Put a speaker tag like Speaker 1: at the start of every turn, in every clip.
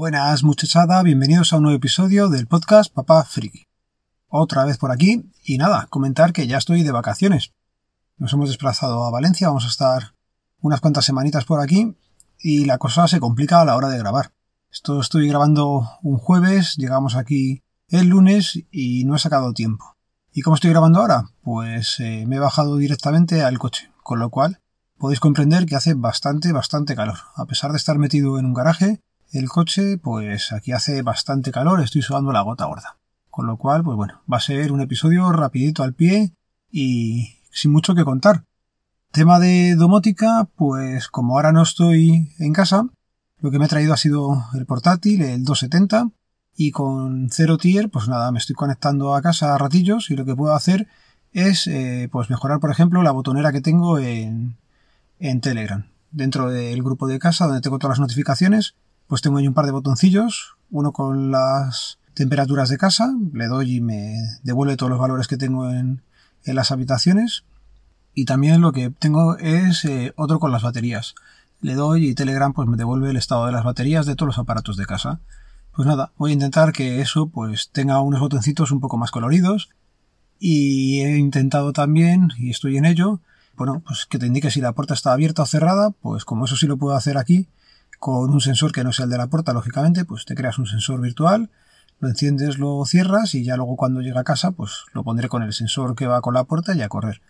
Speaker 1: Buenas muchachada, bienvenidos a un nuevo episodio del podcast Papá Friki. Otra vez por aquí y nada, comentar que ya estoy de vacaciones. Nos hemos desplazado a Valencia, vamos a estar unas cuantas semanitas por aquí y la cosa se complica a la hora de grabar. Esto estoy grabando un jueves, llegamos aquí el lunes y no he sacado tiempo. ¿Y cómo estoy grabando ahora? Pues eh, me he bajado directamente al coche, con lo cual podéis comprender que hace bastante, bastante calor. A pesar de estar metido en un garaje, el coche, pues aquí hace bastante calor, estoy sudando la gota gorda. Con lo cual, pues bueno, va a ser un episodio rapidito al pie y sin mucho que contar. Tema de domótica, pues como ahora no estoy en casa, lo que me he traído ha sido el portátil, el 270, y con cero tier, pues nada, me estoy conectando a casa a ratillos y lo que puedo hacer es eh, pues mejorar, por ejemplo, la botonera que tengo en, en Telegram. Dentro del grupo de casa, donde tengo todas las notificaciones, pues tengo ahí un par de botoncillos, uno con las temperaturas de casa, le doy y me devuelve todos los valores que tengo en, las habitaciones. Y también lo que tengo es eh, otro con las baterías. Le doy y Telegram pues me devuelve el estado de las baterías de todos los aparatos de casa. Pues nada, voy a intentar que eso pues tenga unos botoncitos un poco más coloridos. Y he intentado también, y estoy en ello, bueno, pues que te indique si la puerta está abierta o cerrada, pues como eso sí lo puedo hacer aquí, con un sensor que no sea el de la puerta, lógicamente, pues te creas un sensor virtual, lo enciendes, lo cierras y ya luego cuando llega a casa, pues lo pondré con el sensor que va con la puerta y a correr.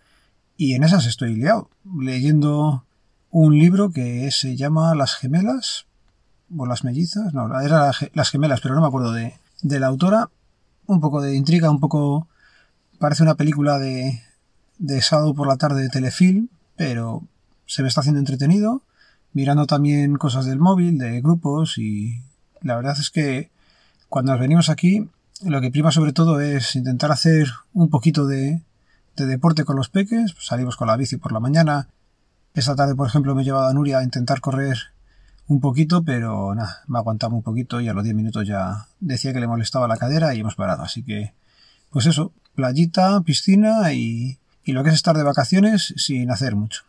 Speaker 1: Y en esas estoy liado, leyendo un libro que se llama Las gemelas, o las mellizas, no, era las gemelas, pero no me acuerdo de, de la autora. Un poco de intriga, un poco... Parece una película de, de sábado por la tarde de telefilm, pero se me está haciendo entretenido mirando también cosas del móvil, de grupos y la verdad es que cuando nos venimos aquí lo que prima sobre todo es intentar hacer un poquito de, deporte con los peques, salimos con la bici por la mañana, esta tarde por ejemplo me he llevado a Nuria a intentar correr un poquito, pero nada, me aguantado un poquito y a los 10 minutos ya decía que le molestaba la cadera y hemos parado, así que pues eso, playita, piscina y, y lo que es estar de vacaciones sin hacer mucho.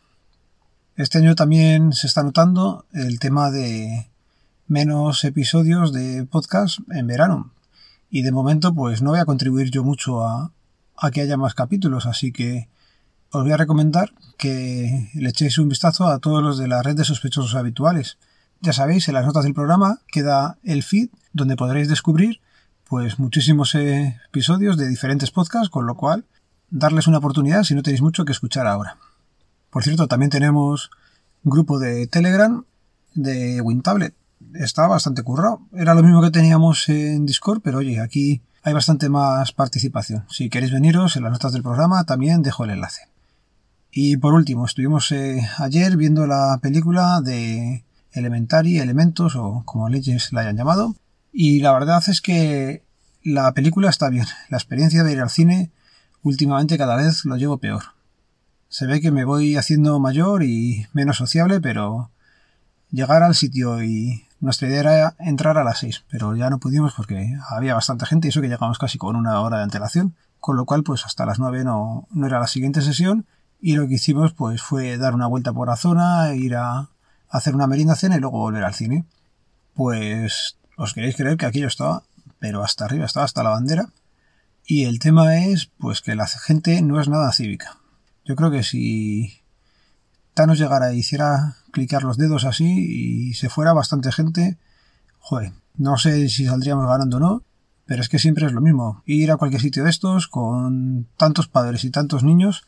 Speaker 1: Este año también se está notando el tema de menos episodios de podcast en verano. Y de momento, pues no voy a contribuir yo mucho a, que haya más capítulos, así que os voy a recomendar que le echéis un vistazo a todos los de la red de sospechosos habituales. Ya sabéis, en las notas del programa queda el feed donde podréis descubrir pues muchísimos episodios de diferentes podcasts, con lo cual darles una oportunidad si no tenéis mucho que escuchar ahora. Por cierto, también tenemos un grupo de Telegram de WinTablet. Está bastante currado. Era lo mismo que teníamos en Discord, pero oye, aquí hay bastante más participación. Si queréis veniros en las notas del programa, también dejo el enlace. Y por último, estuvimos eh, ayer viendo la película de Elementary, Elementos o como leyes la hayan llamado. Y la verdad es que la película está bien. La experiencia de ir al cine últimamente cada vez lo llevo peor. Se ve que me voy haciendo mayor y menos sociable, pero llegar al sitio y nuestra idea era entrar a las 6, pero ya no pudimos porque había bastante gente y eso que llegamos casi con una hora de antelación, con lo cual pues hasta las 9 no, no era la siguiente sesión y lo que hicimos pues fue dar una vuelta por la zona, ir a hacer una merienda cena y luego volver al cine. Pues os queréis creer que aquello estaba, pero hasta arriba, estaba hasta la bandera. Y el tema es pues que la gente no es nada cívica. Yo creo que si Thanos llegara e hiciera clicar los dedos así y se fuera bastante gente, joder, no sé si saldríamos ganando o no, pero es que siempre es lo mismo. Ir a cualquier sitio de estos con tantos padres y tantos niños,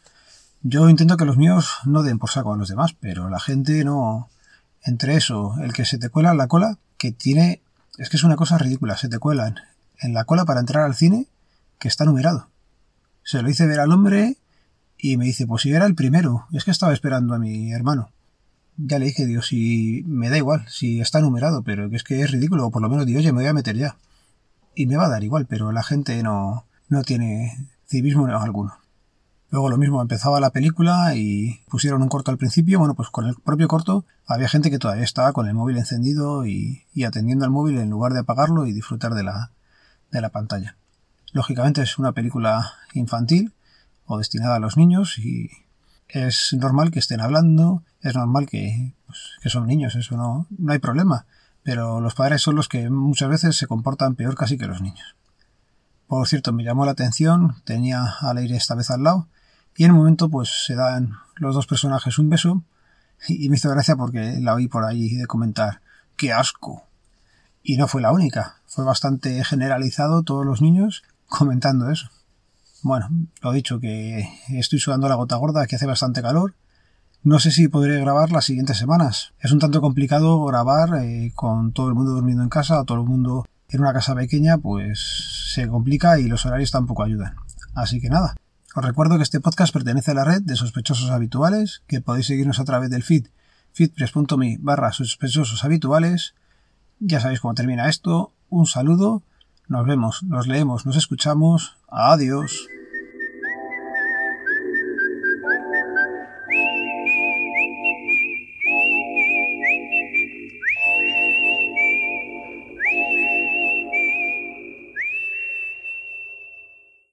Speaker 1: yo intento que los míos no den por saco a los demás, pero la gente no. Entre eso, el que se te cuela en la cola, que tiene. Es que es una cosa ridícula, se te cuelan en la cola para entrar al cine que está numerado. Se lo hice ver al hombre y me dice, pues si era el primero, es que estaba esperando a mi hermano. Ya le dije, Dios, si me da igual, si está numerado, pero es que es ridículo, o por lo menos digo, oye, me voy a meter ya. Y me va a dar igual, pero la gente no, no tiene civismo alguno. Luego lo mismo, empezaba la película y pusieron un corto al principio. Bueno, pues con el propio corto había gente que todavía estaba con el móvil encendido y, y atendiendo al móvil en lugar de apagarlo y disfrutar de la, de la pantalla. Lógicamente es una película infantil, o destinada a los niños y es normal que estén hablando, es normal que, pues, que son niños, eso no, no hay problema. pero los padres son los que muchas veces se comportan peor casi que los niños. Por cierto, me llamó la atención, tenía a Leire esta vez al lado, y en un momento pues se dan los dos personajes un beso, y me hizo gracia porque la oí por ahí de comentar, ¡qué asco! Y no fue la única, fue bastante generalizado todos los niños comentando eso. Bueno, lo dicho, que estoy sudando la gota gorda, que hace bastante calor. No sé si podré grabar las siguientes semanas. Es un tanto complicado grabar eh, con todo el mundo durmiendo en casa, todo el mundo en una casa pequeña, pues se complica y los horarios tampoco ayudan. Así que nada. Os recuerdo que este podcast pertenece a la red de sospechosos habituales, que podéis seguirnos a través del feed feedpress.me barra sospechosos habituales. Ya sabéis cómo termina esto. Un saludo. Nos vemos, nos leemos, nos escuchamos. Adiós.